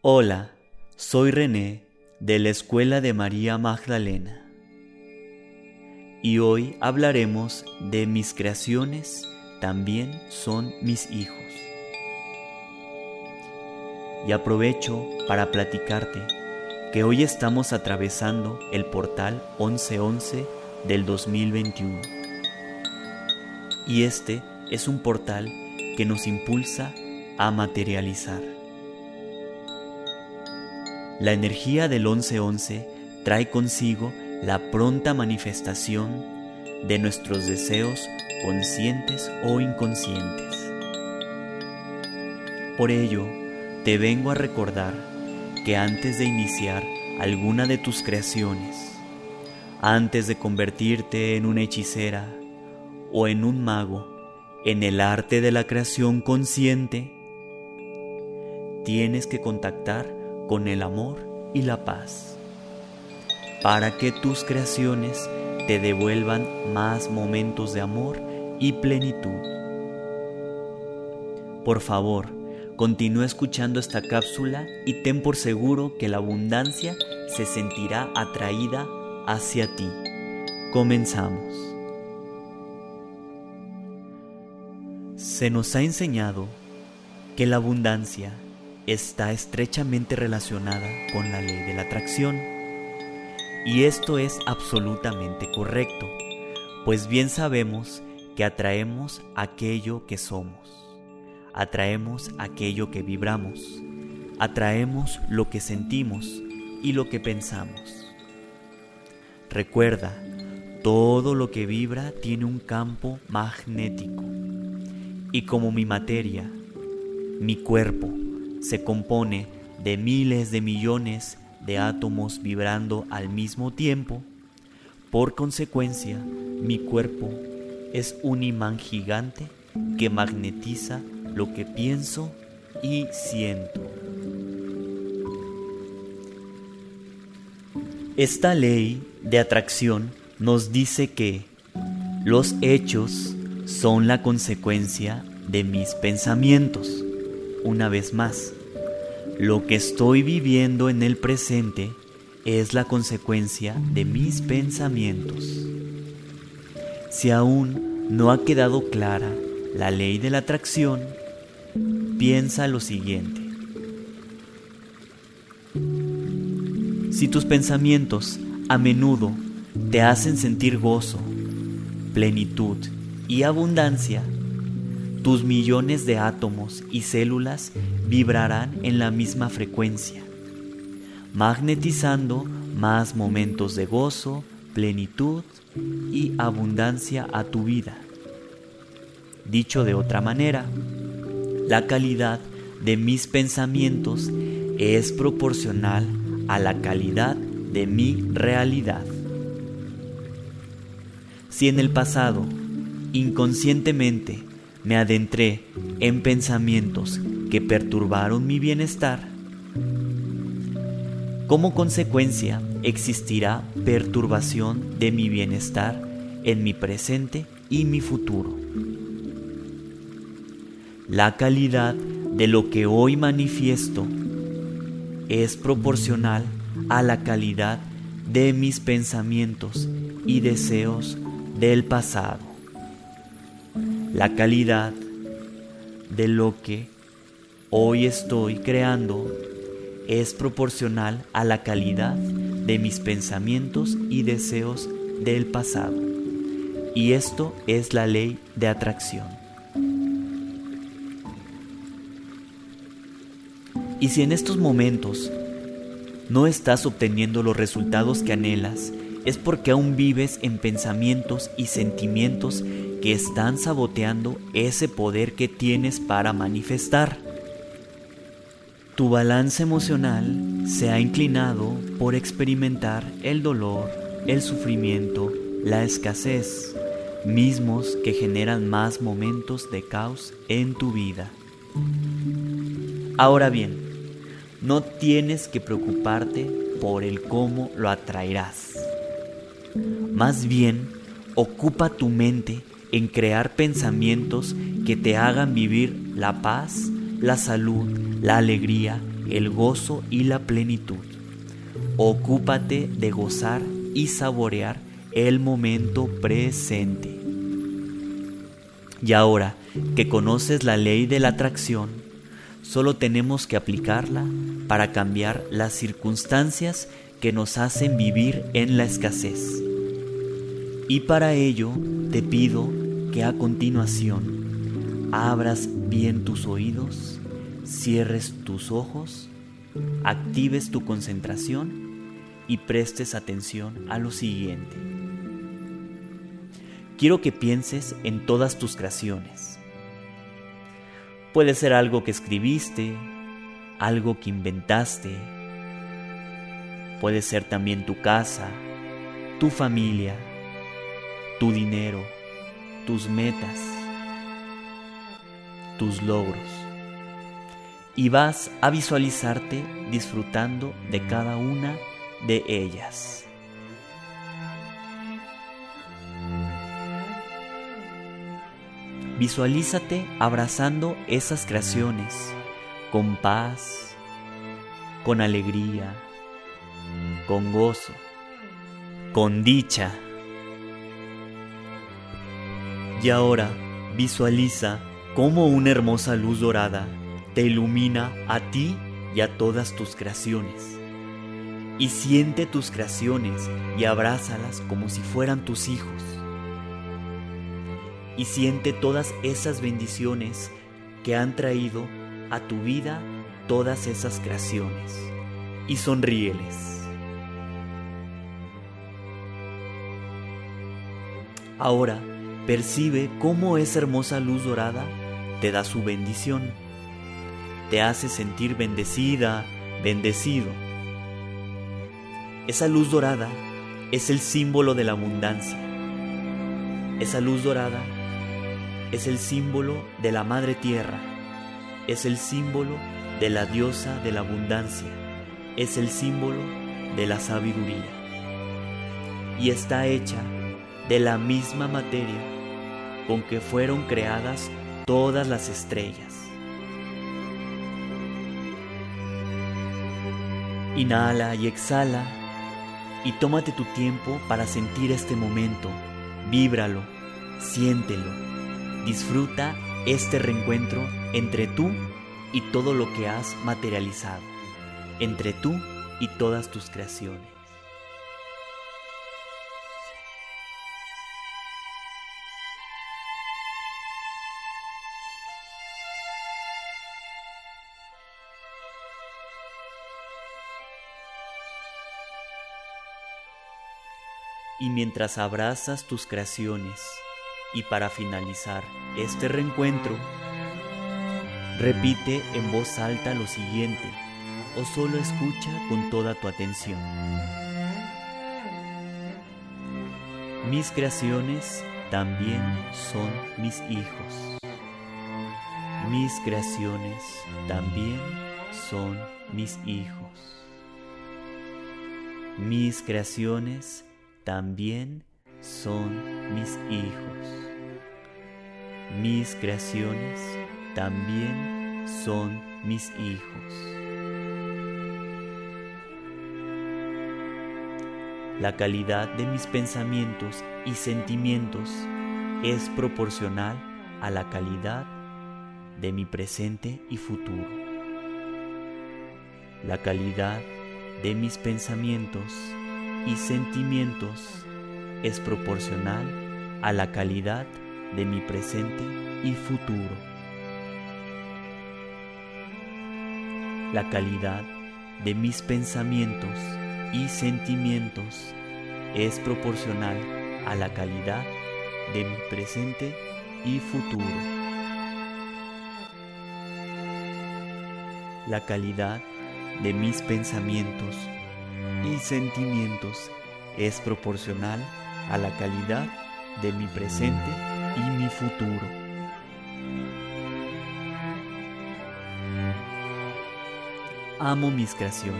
Hola, soy René de la Escuela de María Magdalena y hoy hablaremos de mis creaciones también son mis hijos. Y aprovecho para platicarte que hoy estamos atravesando el portal 1111 del 2021. Y este es un portal que nos impulsa a materializar. La energía del 1111 trae consigo la pronta manifestación de nuestros deseos conscientes o inconscientes. Por ello, te vengo a recordar que antes de iniciar alguna de tus creaciones, antes de convertirte en una hechicera o en un mago en el arte de la creación consciente, tienes que contactar con el amor y la paz, para que tus creaciones te devuelvan más momentos de amor y plenitud. Por favor, continúa escuchando esta cápsula y ten por seguro que la abundancia se sentirá atraída hacia ti. Comenzamos. Se nos ha enseñado que la abundancia está estrechamente relacionada con la ley de la atracción. Y esto es absolutamente correcto, pues bien sabemos que atraemos aquello que somos, atraemos aquello que vibramos, atraemos lo que sentimos y lo que pensamos. Recuerda, todo lo que vibra tiene un campo magnético. Y como mi materia, mi cuerpo, se compone de miles de millones de átomos vibrando al mismo tiempo, por consecuencia mi cuerpo es un imán gigante que magnetiza lo que pienso y siento. Esta ley de atracción nos dice que los hechos son la consecuencia de mis pensamientos una vez más. Lo que estoy viviendo en el presente es la consecuencia de mis pensamientos. Si aún no ha quedado clara la ley de la atracción, piensa lo siguiente. Si tus pensamientos a menudo te hacen sentir gozo, plenitud y abundancia, tus millones de átomos y células vibrarán en la misma frecuencia, magnetizando más momentos de gozo, plenitud y abundancia a tu vida. Dicho de otra manera, la calidad de mis pensamientos es proporcional a la calidad de mi realidad. Si en el pasado, inconscientemente, me adentré en pensamientos que perturbaron mi bienestar, como consecuencia existirá perturbación de mi bienestar en mi presente y mi futuro. La calidad de lo que hoy manifiesto es proporcional a la calidad de mis pensamientos y deseos del pasado la calidad de lo que hoy estoy creando es proporcional a la calidad de mis pensamientos y deseos del pasado. Y esto es la ley de atracción. Y si en estos momentos no estás obteniendo los resultados que anhelas, es porque aún vives en pensamientos y sentimientos que están saboteando ese poder que tienes para manifestar. Tu balance emocional se ha inclinado por experimentar el dolor, el sufrimiento, la escasez, mismos que generan más momentos de caos en tu vida. Ahora bien, no tienes que preocuparte por el cómo lo atraerás. Más bien, ocupa tu mente en crear pensamientos que te hagan vivir la paz, la salud, la alegría el gozo y la plenitud. Ocúpate de gozar y saborear el momento presente. Y ahora que conoces la ley de la atracción, solo tenemos que aplicarla para cambiar las circunstancias que nos hacen vivir en la escasez. Y para ello te pido que a continuación abras bien tus oídos, cierres tus ojos, actives tu concentración y prestes atención a lo siguiente. Quiero que pienses en todas tus creaciones. Puede ser algo que escribiste, algo que inventaste. Puede ser también tu casa, tu familia, tu dinero, tus metas, tus logros. Y vas a visualizarte disfrutando de cada una de ellas. Visualízate abrazando esas creaciones con paz, con alegría, con gozo, con dicha. Y ahora visualiza cómo una hermosa luz dorada te ilumina a ti y a todas tus creaciones y siente tus creaciones y abrázalas como si fueran tus hijos. Y siente todas esas bendiciones que han traído a tu vida todas esas creaciones y sonríeles. Ahora percibe cómo esa hermosa luz dorada te da su bendición. Te hace sentir bendecida, bendecido esa luz dorada es el símbolo de la abundancia. Esa luz dorada es el símbolo de la Madre Tierra. Es el símbolo de la diosa de la abundancia. Es el símbolo de la sabiduría. Y está hecha de la misma materia con que fueron creadas todas las estrellas. Inhala y exhala y tómate tu tiempo para sentir este momento, víbralo, siéntelo, disfruta este reencuentro entre tú y todo lo que has materializado, entre tú y todas tus creaciones. Y mientras abrazas tus creaciones y para finalizar este reencuentro, repite en voz alta lo siguiente o solo escucha con toda tu atención. Mis creaciones también son mis hijos. Mis creaciones también son mis hijos. Mis creaciones también son mis hijos. Mis creaciones también son mis hijos. La calidad de mis pensamientos y sentimientos es proporcional a la calidad de mi presente y futuro. La calidad de mis pensamientos y sentimientos es proporcional a la calidad de mi presente y futuro. La calidad de mis pensamientos y sentimientos es proporcional a la calidad de mi presente y futuro. La calidad de mis pensamientos y sentimientos es proporcional a la calidad de mi presente y mi futuro. Amo mis creaciones.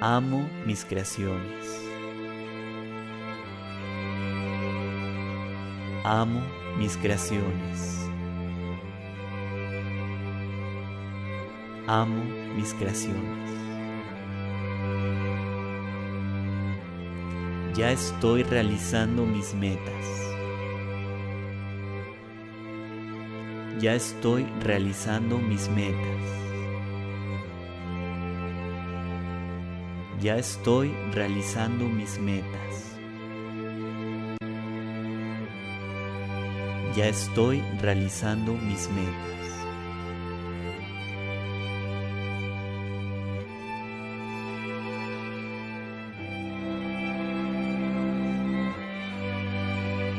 Amo mis creaciones. Amo mis creaciones. Amo mis creaciones. Ya estoy realizando mis metas. Ya estoy realizando mis metas. Ya estoy realizando mis metas. Ya estoy realizando mis metas.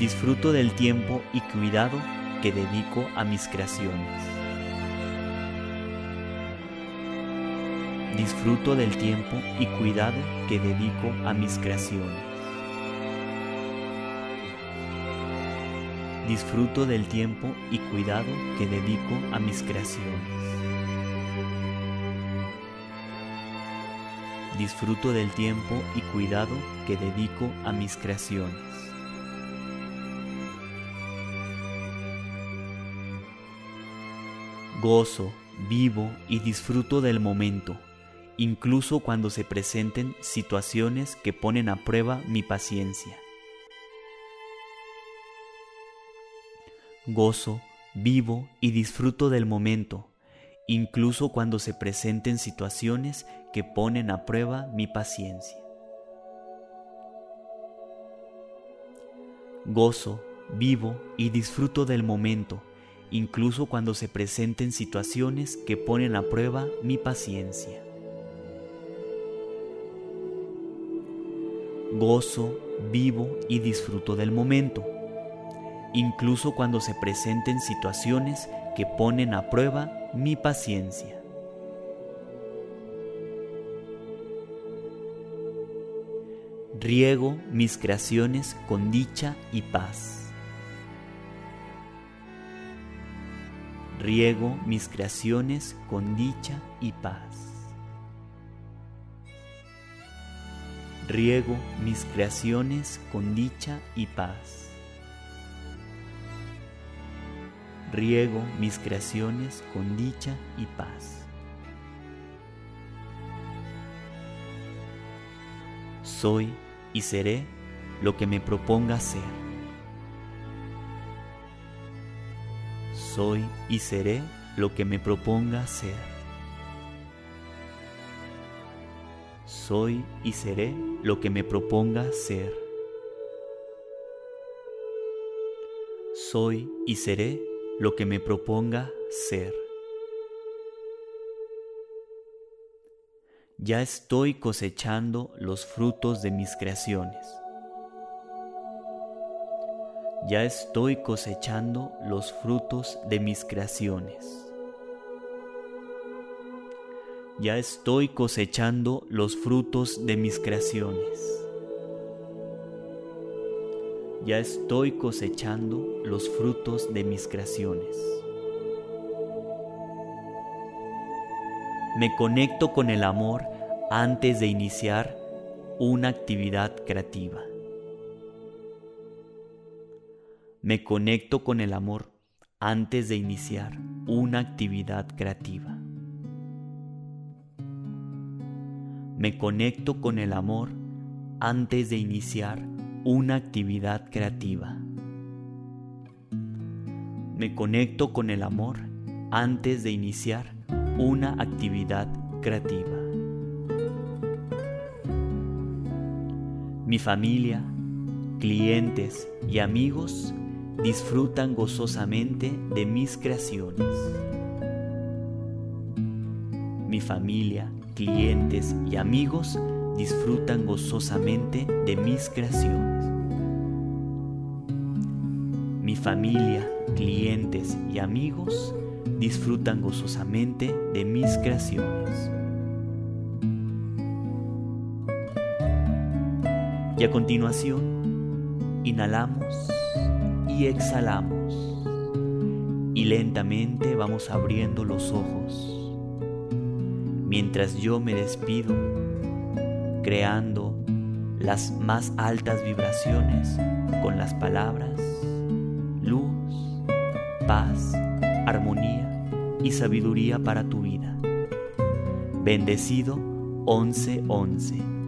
Disfruto del tiempo y cuidado que dedico a mis creaciones. Disfruto del tiempo y cuidado que dedico a mis creaciones. Disfruto del tiempo y cuidado que dedico a mis creaciones. Disfruto del tiempo y cuidado que dedico a mis creaciones. Gozo, vivo y disfruto del momento, incluso cuando se presenten situaciones que ponen a prueba mi paciencia. Gozo, vivo y disfruto del momento, incluso cuando se presenten situaciones que ponen a prueba mi paciencia. Gozo, vivo y disfruto del momento, incluso cuando se presenten situaciones que ponen a prueba mi paciencia. Gozo, vivo y disfruto del momento, incluso cuando se presenten situaciones que ponen a prueba mi paciencia. Riego mis creaciones con dicha y paz. Riego mis creaciones con dicha y paz. Riego mis creaciones con dicha y paz. Riego mis creaciones con dicha y paz. Soy y seré lo que me proponga ser. Soy y seré lo que me proponga ser. Soy y seré lo que me proponga ser. Soy y seré lo que me proponga ser. Ya estoy cosechando los frutos de mis creaciones ya estoy cosechando los frutos de mis creaciones. Ya estoy cosechando los frutos de mis creaciones. Ya estoy cosechando los frutos de mis creaciones. Me conecto con el amor antes de iniciar una actividad creativa. Me conecto con el amor antes de iniciar una actividad creativa. Me conecto con el amor antes de iniciar una actividad creativa. Me conecto con el amor antes de iniciar una actividad creativa. Mi familia, clientes y amigos disfrutan gozosamente de mis creaciones. Mi familia, clientes y amigos disfrutan gozosamente de mis creaciones. Mi familia, clientes y amigos disfrutan gozosamente de mis creaciones. Y a continuación, inhalamos exhalamos. Y lentamente vamos abriendo los ojos. Mientras yo me despido, creando las más altas vibraciones con las palabras luz, paz, armonía y sabiduría para tu vida. Bendecido 1111.